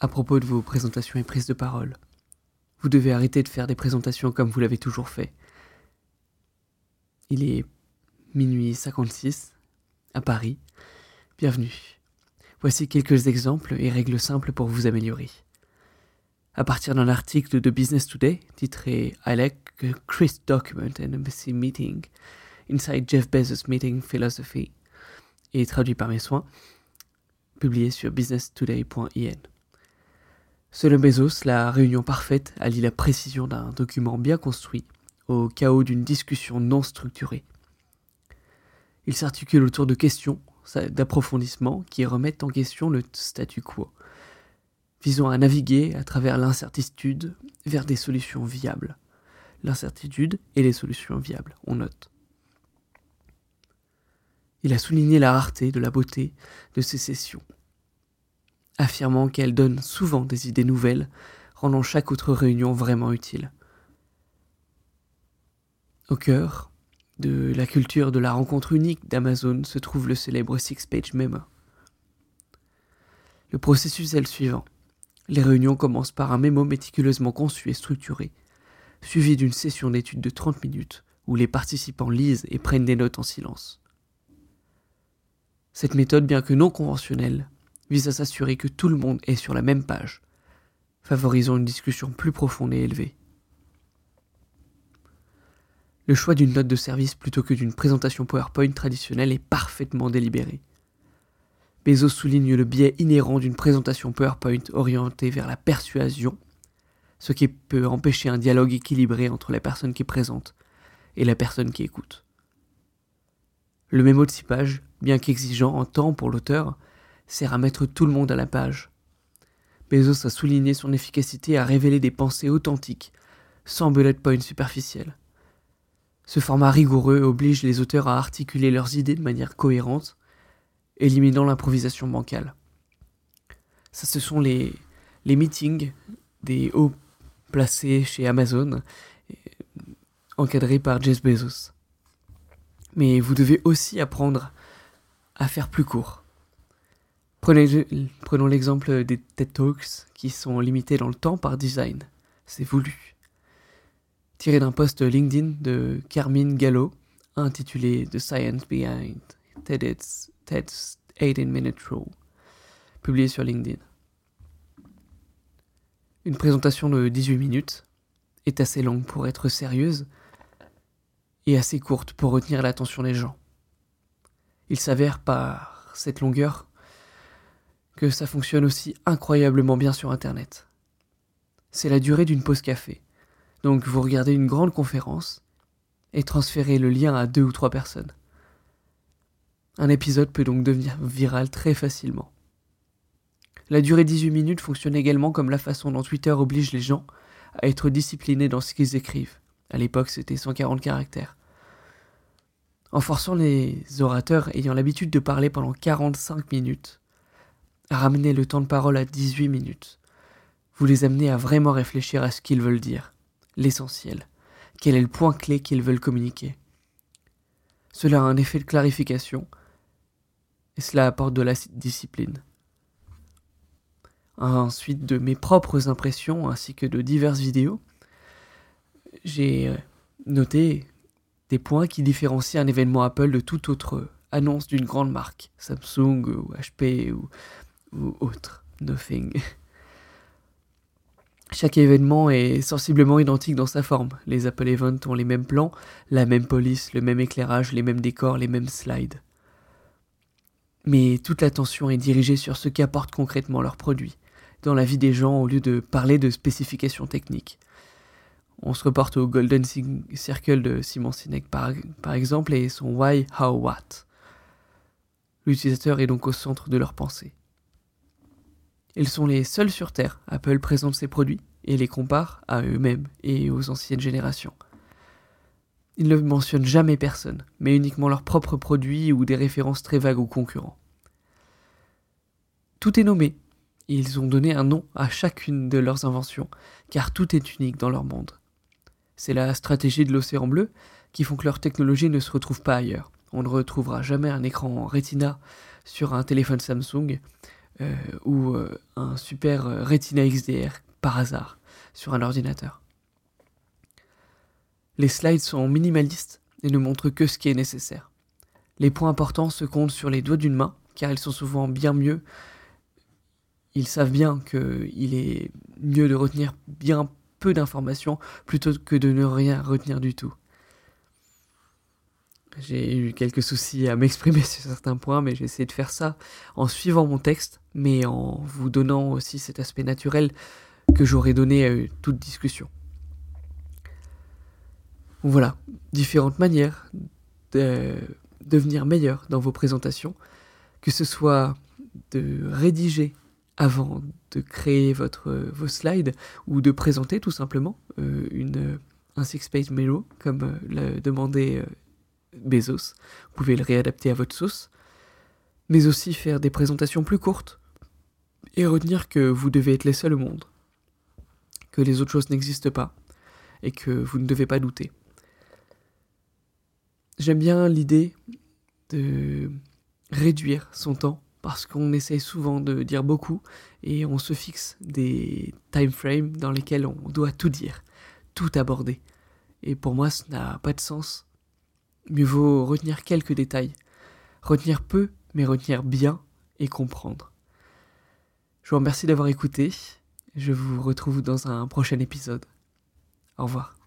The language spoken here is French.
à propos de vos présentations et prises de parole. Vous devez arrêter de faire des présentations comme vous l'avez toujours fait. Il est minuit 56 à Paris. Bienvenue. Voici quelques exemples et règles simples pour vous améliorer. À partir d'un article de Business Today titré I like a crisp document and embassy meeting inside Jeff Bezos meeting philosophy et traduit par mes soins, publié sur businesstoday.in. Selon Bezos, la réunion parfaite allie la précision d'un document bien construit au chaos d'une discussion non structurée. Il s'articule autour de questions d'approfondissement qui remettent en question le statu quo, visant à naviguer à travers l'incertitude vers des solutions viables. L'incertitude et les solutions viables, on note. Il a souligné la rareté de la beauté de ces sessions, affirmant qu'elles donnent souvent des idées nouvelles, rendant chaque autre réunion vraiment utile. Au cœur de la culture de la rencontre unique d'Amazon se trouve le célèbre Six-Page Memo. Le processus est le suivant. Les réunions commencent par un mémo méticuleusement conçu et structuré, suivi d'une session d'étude de 30 minutes où les participants lisent et prennent des notes en silence. Cette méthode, bien que non conventionnelle, vise à s'assurer que tout le monde est sur la même page, favorisant une discussion plus profonde et élevée. Le choix d'une note de service plutôt que d'une présentation PowerPoint traditionnelle est parfaitement délibéré. Bezos souligne le biais inhérent d'une présentation PowerPoint orientée vers la persuasion, ce qui peut empêcher un dialogue équilibré entre la personne qui présente et la personne qui écoute. Le mémo de six pages, bien qu'exigeant en temps pour l'auteur, sert à mettre tout le monde à la page. Bezos a souligné son efficacité à révéler des pensées authentiques, sans bullet points superficiels. Ce format rigoureux oblige les auteurs à articuler leurs idées de manière cohérente, éliminant l'improvisation bancale. Ça, ce sont les, les meetings des hauts placés chez Amazon, encadrés par Jeff Bezos. Mais vous devez aussi apprendre à faire plus court. Prenons l'exemple des TED Talks qui sont limités dans le temps par design. C'est voulu. Tiré d'un post LinkedIn de Carmine Gallo intitulé The Science Behind TED's, TED's 18 Minute Rule, publié sur LinkedIn. Une présentation de 18 minutes est assez longue pour être sérieuse, et assez courte pour retenir l'attention des gens. Il s'avère par cette longueur que ça fonctionne aussi incroyablement bien sur Internet. C'est la durée d'une pause café. Donc vous regardez une grande conférence et transférez le lien à deux ou trois personnes. Un épisode peut donc devenir viral très facilement. La durée 18 minutes fonctionne également comme la façon dont Twitter oblige les gens à être disciplinés dans ce qu'ils écrivent. À l'époque, c'était 140 caractères en forçant les orateurs ayant l'habitude de parler pendant 45 minutes ramener le temps de parole à 18 minutes. Vous les amenez à vraiment réfléchir à ce qu'ils veulent dire, l'essentiel, quel est le point clé qu'ils veulent communiquer? Cela a un effet de clarification et cela apporte de la discipline. Ensuite, de mes propres impressions ainsi que de diverses vidéos, j'ai noté des points qui différencient un événement Apple de toute autre annonce d'une grande marque, Samsung ou HP ou, ou autre, Nothing. Chaque événement est sensiblement identique dans sa forme. Les Apple Events ont les mêmes plans, la même police, le même éclairage, les mêmes décors, les mêmes slides. Mais toute l'attention est dirigée sur ce qu'apportent concrètement leurs produits, dans la vie des gens au lieu de parler de spécifications techniques. On se reporte au Golden Circle de Simon Sinek par, par exemple et son Why, How, What. L'utilisateur est donc au centre de leur pensée. Ils sont les seuls sur Terre. Apple présente ses produits et les compare à eux-mêmes et aux anciennes générations. Ils ne mentionnent jamais personne, mais uniquement leurs propres produits ou des références très vagues aux concurrents. Tout est nommé. Ils ont donné un nom à chacune de leurs inventions, car tout est unique dans leur monde. C'est la stratégie de l'océan bleu qui font que leur technologie ne se retrouve pas ailleurs. On ne retrouvera jamais un écran Retina sur un téléphone Samsung euh, ou euh, un super Retina XDR par hasard sur un ordinateur. Les slides sont minimalistes et ne montrent que ce qui est nécessaire. Les points importants se comptent sur les doigts d'une main, car ils sont souvent bien mieux. Ils savent bien qu'il est mieux de retenir bien peu d'informations plutôt que de ne rien retenir du tout. J'ai eu quelques soucis à m'exprimer sur certains points, mais j'ai essayé de faire ça en suivant mon texte, mais en vous donnant aussi cet aspect naturel que j'aurais donné à toute discussion. Voilà, différentes manières de devenir meilleur dans vos présentations, que ce soit de rédiger avant de créer votre, vos slides ou de présenter tout simplement euh, une, un six-page memo comme euh, l'a demandé euh, Bezos. Vous pouvez le réadapter à votre sauce, mais aussi faire des présentations plus courtes et retenir que vous devez être les seuls au monde, que les autres choses n'existent pas et que vous ne devez pas douter. J'aime bien l'idée de réduire son temps parce qu'on essaye souvent de dire beaucoup et on se fixe des time frames dans lesquels on doit tout dire, tout aborder. Et pour moi, ça n'a pas de sens. Mieux vaut retenir quelques détails. Retenir peu, mais retenir bien et comprendre. Je vous remercie d'avoir écouté. Je vous retrouve dans un prochain épisode. Au revoir.